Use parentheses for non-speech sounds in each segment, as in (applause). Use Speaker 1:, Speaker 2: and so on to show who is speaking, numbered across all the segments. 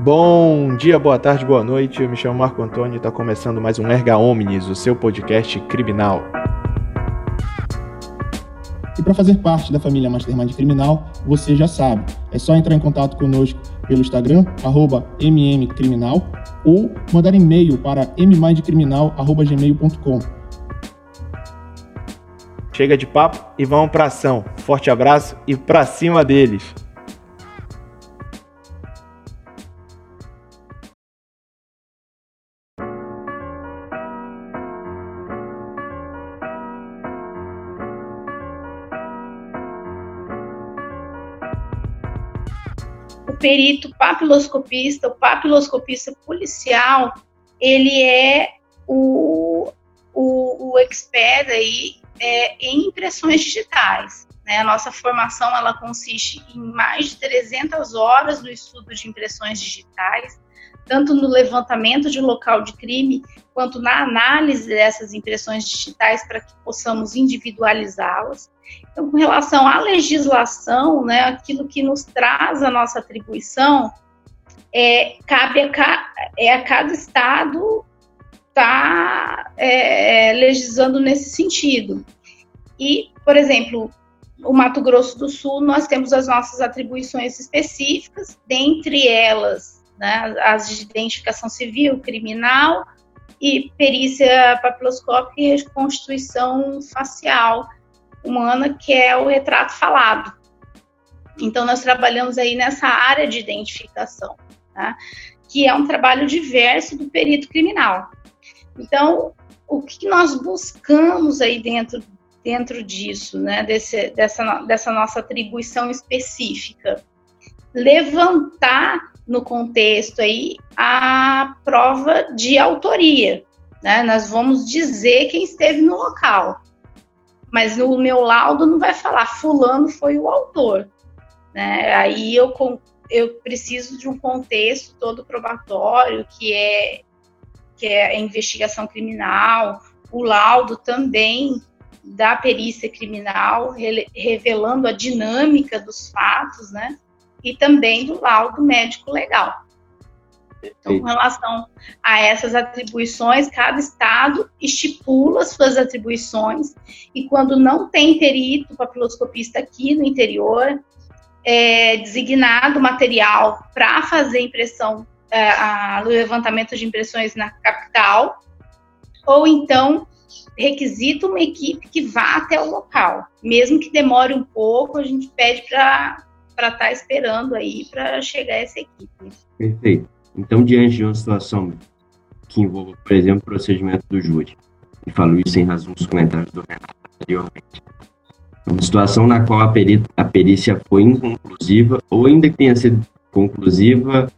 Speaker 1: Bom dia, boa tarde, boa noite. Eu me chamo Marco Antônio e está começando mais um Erga Omnis, o seu podcast criminal.
Speaker 2: E para fazer parte da família Mastermind Criminal, você já sabe, é só entrar em contato conosco pelo Instagram, arroba mmcriminal, ou mandar e-mail para mmindcriminal.gmail.com.
Speaker 1: Chega de papo e vamos para ação. Forte abraço e para cima deles.
Speaker 3: Perito papiloscopista, o papiloscopista policial, ele é o, o, o expert aí é, em impressões digitais. Né? A nossa formação ela consiste em mais de 300 horas no estudo de impressões digitais, tanto no levantamento de local de crime, quanto na análise dessas impressões digitais para que possamos individualizá-las. Então, com relação à legislação, né, aquilo que nos traz a nossa atribuição, é, cabe a, é a cada estado estar tá, é, legislando nesse sentido. E, por exemplo, o Mato Grosso do Sul, nós temos as nossas atribuições específicas, dentre elas né, as de identificação civil, criminal e perícia papiloscópica e reconstituição facial humana, que é o retrato falado. Então, nós trabalhamos aí nessa área de identificação, tá? que é um trabalho diverso do perito criminal. Então, o que nós buscamos aí dentro, dentro disso, né, desse, dessa, dessa nossa atribuição específica? Levantar no contexto aí a prova de autoria. Né? Nós vamos dizer quem esteve no local, mas no meu laudo não vai falar fulano foi o autor. Né? Aí eu, eu preciso de um contexto todo probatório, que é, que é a investigação criminal, o laudo também da perícia criminal, revelando a dinâmica dos fatos, né? E também do laudo médico legal. Então, com relação a essas atribuições, cada estado estipula suas atribuições e quando não tem perito papiloscopista aqui no interior, é designado material para fazer impressão, é, a, levantamento de impressões na capital, ou então requisita uma equipe que vá até o local. Mesmo que demore um pouco, a gente pede para para estar tá esperando aí para chegar essa equipe.
Speaker 4: Perfeito. Então, diante de uma situação que envolva, por exemplo, o procedimento do júri, e falo isso em razão dos comentários do Renato anteriormente, uma situação na qual a, a perícia foi inconclusiva, ou ainda que tenha sido conclusiva,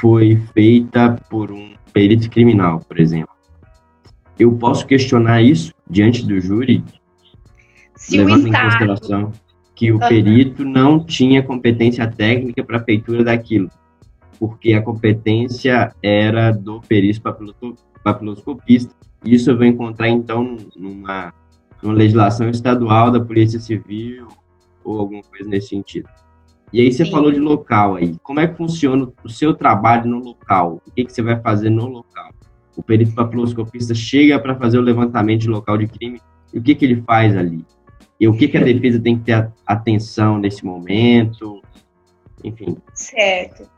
Speaker 4: foi feita por um perito criminal, por exemplo. Eu posso questionar isso diante do júri,
Speaker 3: Se levando em
Speaker 4: consideração que o perito não tinha competência técnica para a feitura daquilo, porque a competência era do perito papiloscopista. Isso eu vou encontrar, então, numa, numa legislação estadual da Polícia Civil ou alguma coisa nesse sentido. E aí você Sim. falou de local aí. Como é que funciona o seu trabalho no local? O que, que você vai fazer no local? O perito papiloscopista chega para fazer o levantamento de local de crime e o que, que ele faz ali? E o que, que a defesa tem que ter atenção nesse momento? Enfim.
Speaker 3: Certo.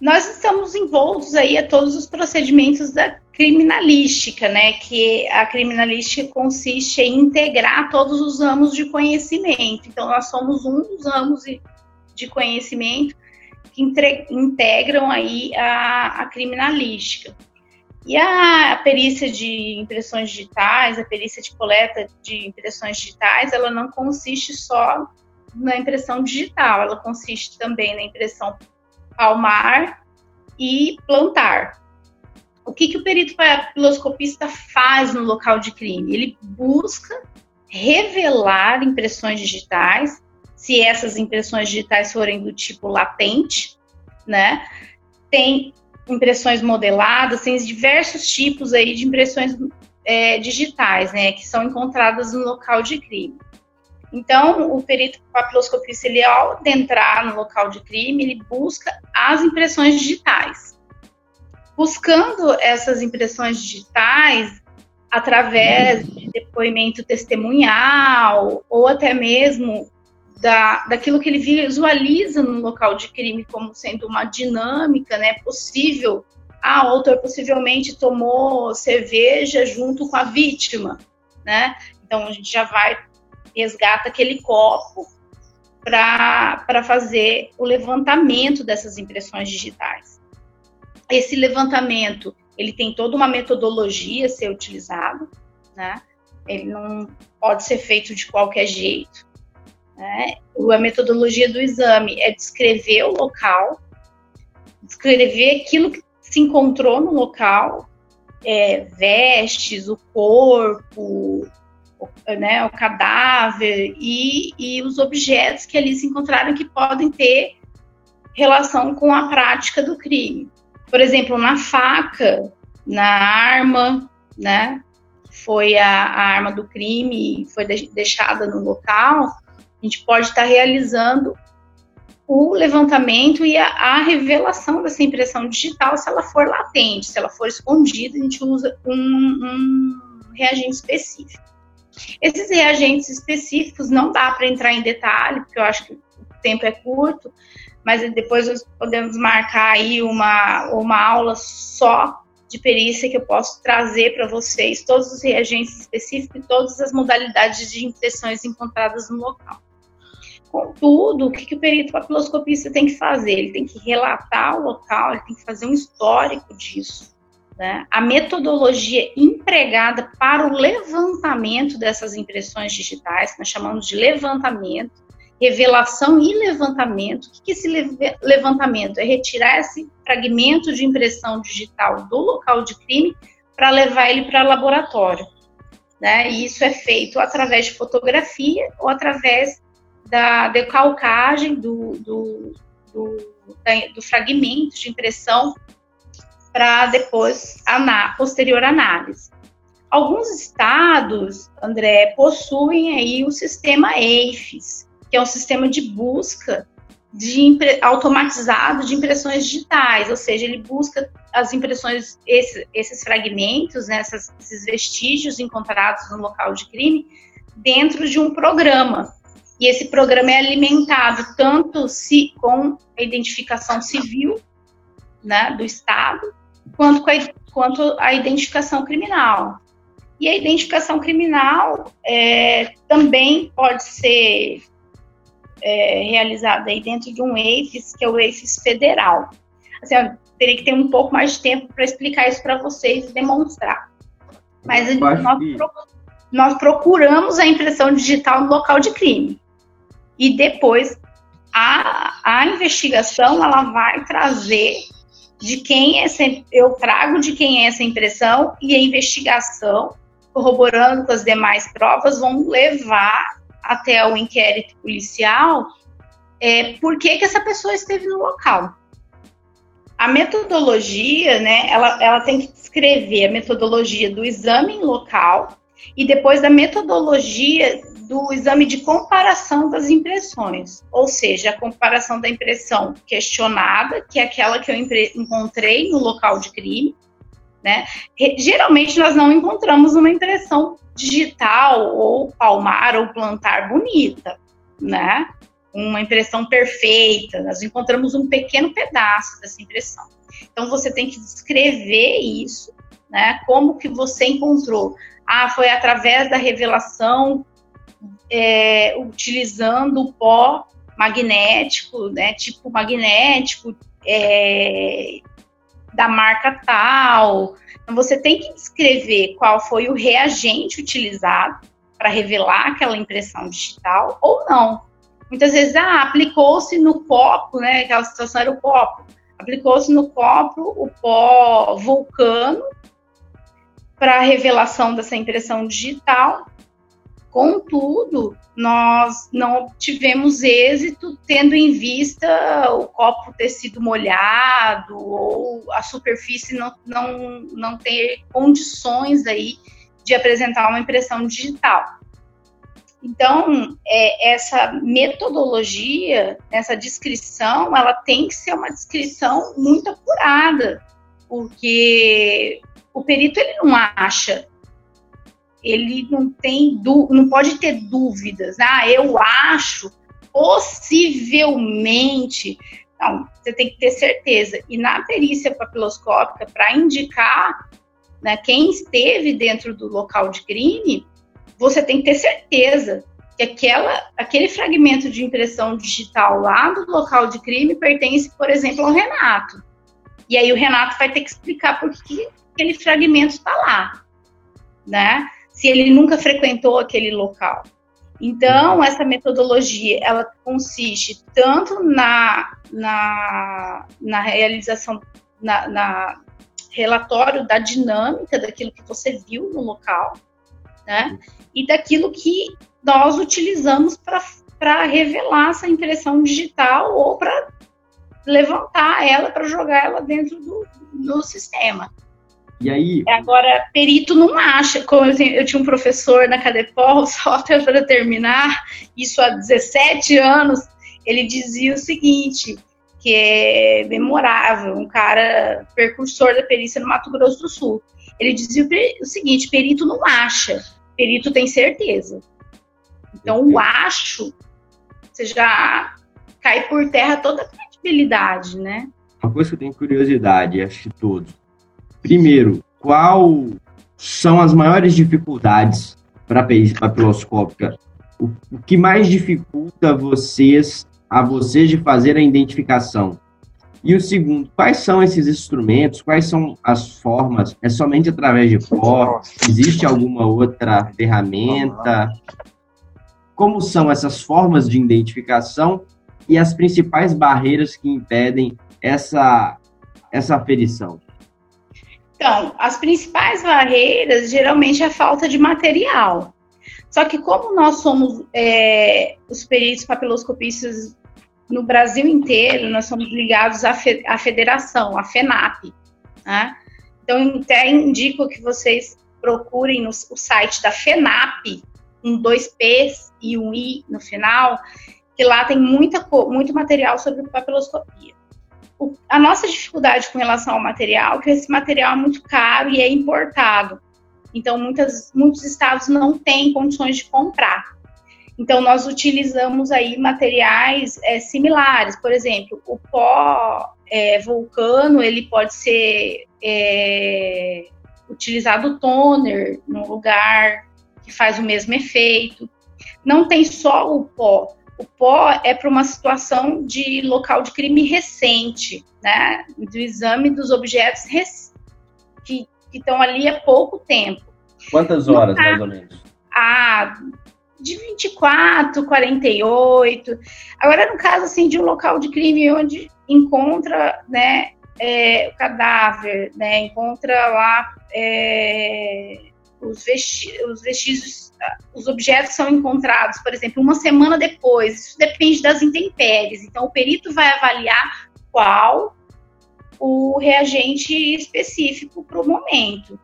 Speaker 3: Nós estamos envoltos aí a todos os procedimentos da criminalística, né? Que a criminalística consiste em integrar todos os ramos de conhecimento. Então, nós somos um dos ramos de conhecimento que integram aí a, a criminalística. E a, perícia de impressões digitais, a perícia de coleta de impressões digitais, ela não consiste só na impressão digital, ela consiste também na impressão palmar e plantar. O que, que o perito papiloscopista faz no local de crime? Ele busca revelar impressões digitais, se essas impressões digitais forem do tipo latente, né? Tem impressões modeladas, tem diversos tipos aí de impressões é, digitais, né, que são encontradas no local de crime. Então, o perito papiloscopista, ele ao entrar no local de crime, ele busca as impressões digitais. Buscando essas impressões digitais, através de depoimento testemunhal, ou até mesmo da, daquilo que ele visualiza no local de crime como sendo uma dinâmica né, possível. Ah, o autor possivelmente tomou cerveja junto com a vítima, né? Então a gente já vai resgata aquele copo para fazer o levantamento dessas impressões digitais. Esse levantamento ele tem toda uma metodologia a ser utilizado, né? Ele não pode ser feito de qualquer jeito. Né? A metodologia do exame é descrever o local, descrever aquilo que se encontrou no local, é, vestes, o corpo, o, né, o cadáver e, e os objetos que ali se encontraram que podem ter relação com a prática do crime. Por exemplo, na faca, na arma, né? Foi a, a arma do crime, foi de, deixada no local a gente pode estar realizando o levantamento e a, a, revelação dessa impressão digital se ela for latente, se ela for escondida, a gente usa um, um reagente específico. Esses reagentes específicos não dá para entrar em detalhe, porque eu acho que o tempo é curto, mas depois nós podemos marcar aí uma, uma aula só de perícia que eu posso trazer para vocês todos os reagentes específicos e todas as modalidades de impressões encontradas no local. Contudo, o que, que o perito papiloscopista tem que fazer? Ele tem que relatar o local, ele tem que fazer um histórico disso. Né? A metodologia empregada para o levantamento dessas impressões digitais, que nós chamamos de levantamento, revelação e levantamento. O que, esse levantamento? É retirar esse fragmento de impressão digital do local de crime para levar ele para laboratório. Né? E isso é feito através de fotografia ou através da decalcagem do, do, do, do fragmento de impressão para depois, a posterior análise. Alguns estados, André, possuem aí o sistema EIFES, que é um sistema de busca de automatizado de impressões digitais, ou seja, ele busca as impressões, esse, esses fragmentos, né, esses vestígios encontrados no local de crime, dentro de um programa. E esse programa é alimentado tanto se, com a identificação civil né, do Estado, quanto, com a, quanto a identificação criminal. E a identificação criminal é, também pode ser é, realizada aí dentro de um EIFES, que é o EIFES federal. Assim, eu teria que ter um pouco mais de tempo para explicar isso para vocês e demonstrar. Mas nós, nós procuramos a impressão digital no local de crime e depois a, a investigação ela vai trazer de quem é essa, eu trago de quem é essa impressão e a investigação, corroborando com as demais provas, vão levar até o inquérito policial é, por que, que essa pessoa esteve no local. A metodologia, né, ela, ela tem que descrever a metodologia do exame em local e depois da metodologia do exame de comparação das impressões, ou seja, a comparação da impressão questionada, que é aquela que eu encontrei no local de crime, né? Geralmente nós não encontramos uma impressão digital ou palmar ou plantar bonita, né? Uma impressão perfeita, nós encontramos um pequeno pedaço dessa impressão. Então você tem que descrever isso, né? Como que você encontrou? Ah, foi através da revelação é, utilizando pó magnético, né, tipo magnético, é, da marca tal. Então, você tem que descrever qual foi o reagente utilizado para revelar aquela impressão digital ou não. Muitas vezes, ah, aplicou-se no copo, né? Aquela situação era o copo. Aplicou-se no copo o pó vulcano para revelação dessa impressão digital Contudo, nós não tivemos êxito tendo em vista o copo ter sido molhado ou a superfície não, não, não ter condições aí de apresentar uma impressão digital. Então, é, essa metodologia, essa descrição, ela tem que ser uma descrição muito apurada, porque o perito ele não acha, ele não tem, não pode ter dúvidas. Ah, eu acho, possivelmente. Não, você tem que ter certeza. E na perícia papiloscópica, para indicar né, quem esteve dentro do local de crime, você tem que ter certeza que aquela, aquele fragmento de impressão digital lá do local de crime pertence, por exemplo, ao Renato. E aí o Renato vai ter que explicar por que aquele fragmento está lá, né? Se ele nunca frequentou aquele local. Então, essa metodologia, ela consiste tanto na, na, na realização, na, na relatório da dinâmica daquilo que você viu no local, né? E daquilo que nós utilizamos para revelar essa impressão digital ou para levantar ela para jogar ela dentro do, do sistema.
Speaker 4: E aí.
Speaker 3: Agora, perito não acha. Como eu, eu tinha um professor na Cadepol, (laughs) só para terminar, isso há 17 anos, ele dizia o seguinte: que é memorável, um cara percursor da perícia no Mato Grosso do Sul. Ele dizia o seguinte: perito não acha, perito tem certeza. Então, o acho, você já cai por terra toda a credibilidade, né?
Speaker 4: Uma coisa que eu tenho curiosidade, acho que todos Primeiro, qual são as maiores dificuldades para a papiloscópica? O, o que mais dificulta vocês a vocês de fazer a identificação? E o segundo, quais são esses instrumentos? Quais são as formas? É somente através de pó? Existe alguma outra ferramenta? Como são essas formas de identificação e as principais barreiras que impedem essa, essa aferição?
Speaker 3: Então, as principais barreiras geralmente é a falta de material. Só que como nós somos é, os peritos papiloscopistas no Brasil inteiro, nós somos ligados à, fe à federação, à FENAP. Né? Então, até indico que vocês procurem no, o site da FENAP, com dois P's e um I no final, que lá tem muita, muito material sobre papiloscopia o, a nossa dificuldade com relação ao material, que esse material é muito caro e é importado. Então, muitas, muitos estados não têm condições de comprar. Então, nós utilizamos aí materiais é, similares. Por exemplo, o pó é, vulcano, ele pode ser é, utilizado toner no lugar que faz o mesmo efeito. Não tem só o pó, o pó é para uma situação de local de crime recente, né? Do exame dos objetos que estão ali há pouco tempo.
Speaker 4: Quantas horas, mais ou menos?
Speaker 3: Ah, de 24, 48. Agora, no caso assim, de um local de crime onde encontra né, é, o cadáver, né, encontra lá é, os, vesti os vestígios, os objetos são encontrados, por exemplo, uma semana depois. Isso depende das intempéries. Então, o perito vai avaliar qual o reagente específico para o momento.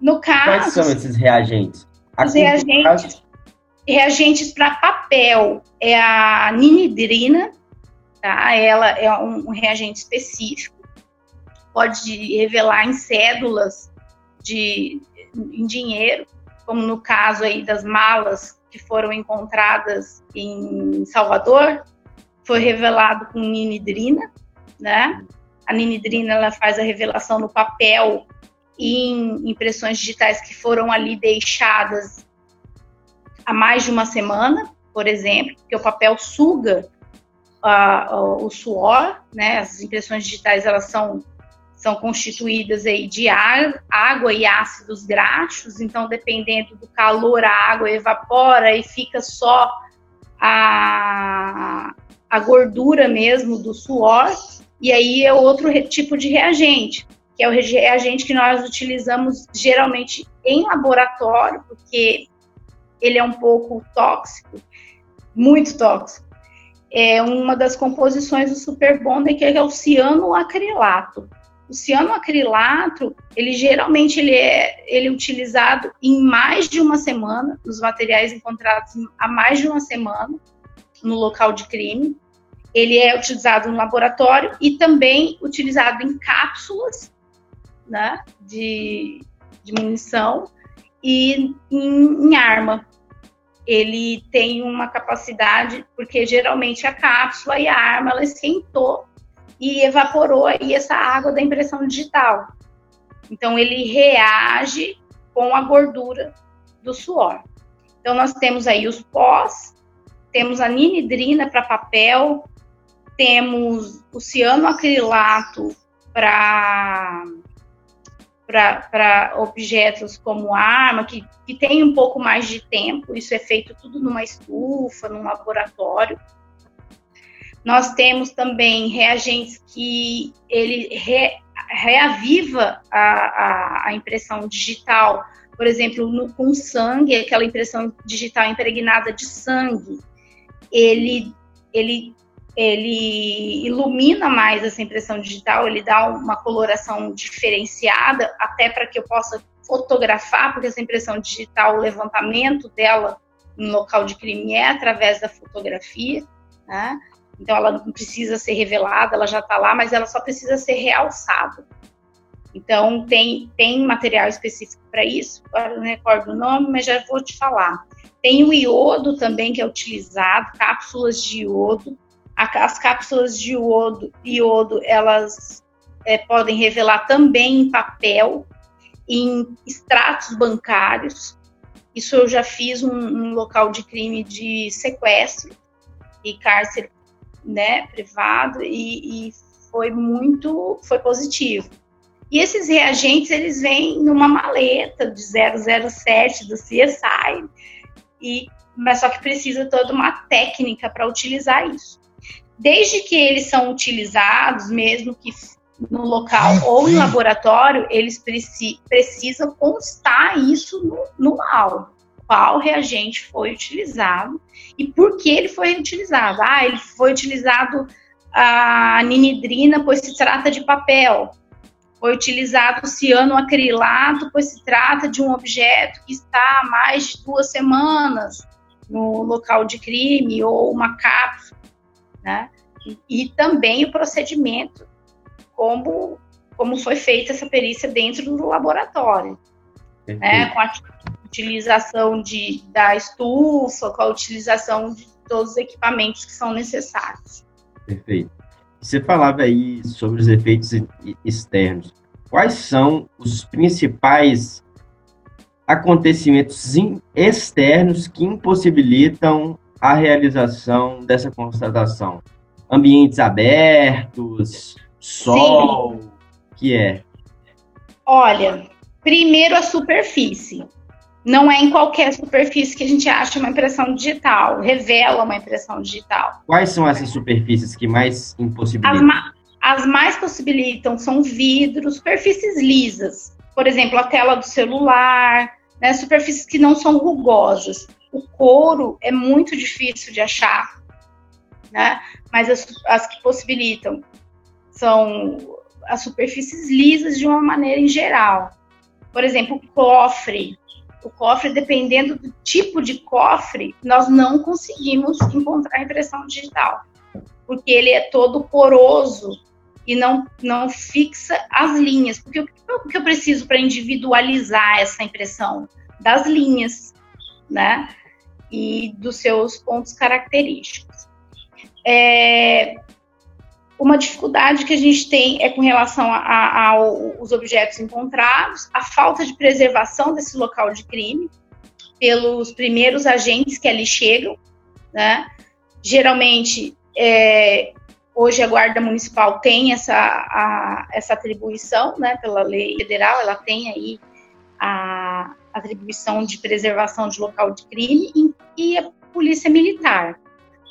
Speaker 3: No caso.
Speaker 4: Quais são esses reagentes?
Speaker 3: A os reagentes, reagentes para papel é a ninidrina, tá? Ela é um, um reagente específico, pode revelar em cédulas de em dinheiro, como no caso aí das malas que foram encontradas em Salvador, foi revelado com ninidrina, né? A ninidrina ela faz a revelação no papel e em impressões digitais que foram ali deixadas há mais de uma semana, por exemplo, porque o papel suga uh, o suor, né? As impressões digitais elas são são constituídas aí de ar, água e ácidos graxos, então dependendo do calor a água evapora e fica só a, a gordura mesmo do suor, e aí é outro tipo de reagente, que é o reagente que nós utilizamos geralmente em laboratório, porque ele é um pouco tóxico, muito tóxico. É uma das composições do superbonder que é o cianoacrilato O cianoacrilato, ele geralmente ele é, ele é utilizado em mais de uma semana, nos materiais encontrados há mais de uma semana no local de crime. Ele é utilizado no laboratório e também utilizado em cápsulas né, de, de munição e em, em arma. Ele tem uma capacidade, porque geralmente a cápsula e a arma ela esquentou e evaporou aí essa água da impressão digital. Então ele reage com a gordura do suor. Então nós temos aí os pós, temos a ninidrina para papel, temos o cianoacrilato para para objetos como arma, que, que tem um pouco mais de tempo, isso é feito tudo numa estufa, num laboratório. Nós temos também reagentes que ele re, reaviva a, a, a, impressão digital, por exemplo, no, com sangue, aquela impressão digital impregnada de sangue, ele, ele, ele ilumina mais essa impressão digital, ele dá uma coloração diferenciada, até para que eu possa fotografar, porque essa impressão digital, o levantamento dela no local de crime é através da fotografia, né? Então ela não precisa ser revelada, ela já está lá, mas ela só precisa ser realçada. Então tem, tem material específico para isso, agora não recordo o nome, mas já vou te falar. Tem o iodo também que é utilizado, cápsulas de iodo. As cápsulas de iodo, iodo elas é, podem revelar também em papel, em extratos bancários. Isso eu já fiz um, um local de crime de sequestro e cárcere né, privado e, e foi muito, foi positivo. E esses reagentes, eles vêm numa maleta de 007 do CSI, e, mas só que precisa toda uma técnica para utilizar isso. Desde que eles são utilizados, mesmo que no local ou em laboratório, eles preci precisam constar isso no, no laudo qual reagente foi utilizado e por que ele foi utilizado. Ah, ele foi utilizado a ninidrina, pois se trata de papel. Foi utilizado o cianoacrilato, pois se trata de um objeto que está há mais de duas semanas no local de crime ou uma cápsula, né? E, e também o procedimento, como, como foi feita essa perícia dentro do laboratório, né? Com a utilização de, da estufa, com a utilização de todos os equipamentos que são necessários.
Speaker 4: Perfeito. Você falava aí sobre os efeitos externos. Quais são os principais acontecimentos externos que impossibilitam a realização dessa constatação? Ambientes abertos, sol, Sim. que é?
Speaker 3: Olha, primeiro a superfície. Não é em qualquer superfície que a gente acha uma impressão digital, revela uma impressão digital.
Speaker 4: Quais são essas superfícies que mais impossibilitam?
Speaker 3: As, ma as mais possibilitam são vidros, superfícies lisas. Por exemplo, a tela do celular, né, superfícies que não são rugosas. O couro é muito difícil de achar, né? mas as, as que possibilitam são as superfícies lisas de uma maneira em geral. Por exemplo, o cofre, o cofre, dependendo do tipo de cofre, nós não conseguimos encontrar impressão digital, porque ele é todo poroso e não, não fixa as linhas. Porque o que eu preciso para individualizar essa impressão? Das linhas, né? E dos seus pontos característicos. É, uma dificuldade que a gente tem é com relação aos objetos encontrados, a falta de preservação desse local de crime pelos primeiros agentes que ali chegam, né? Geralmente, é, hoje a Guarda Municipal tem essa, a, essa atribuição, né? Pela lei federal, ela tem aí a atribuição de preservação de local de crime e, e a Polícia Militar.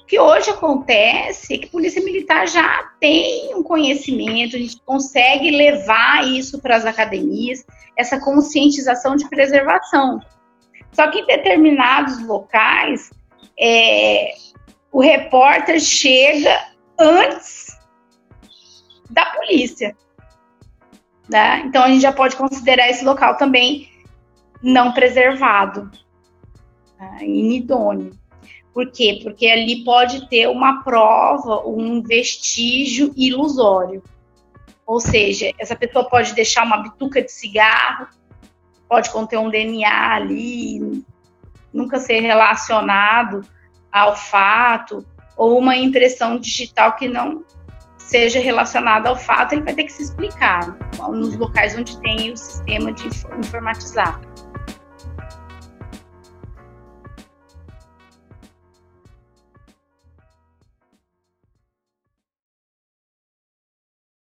Speaker 3: O que hoje acontece é que a Polícia Militar já tem um conhecimento, a gente consegue levar isso para as academias, essa conscientização de preservação. Só que em determinados locais, é, o repórter chega antes da polícia. Né? Então a gente já pode considerar esse local também não preservado, né? inidôneo. Por quê? Porque ali pode ter uma prova, um vestígio ilusório. Ou seja, essa pessoa pode deixar uma bituca de cigarro, pode conter um DNA ali, nunca ser relacionado ao fato, ou uma impressão digital que não seja relacionada ao fato, ele vai ter que se explicar nos locais onde tem o sistema de informatizar.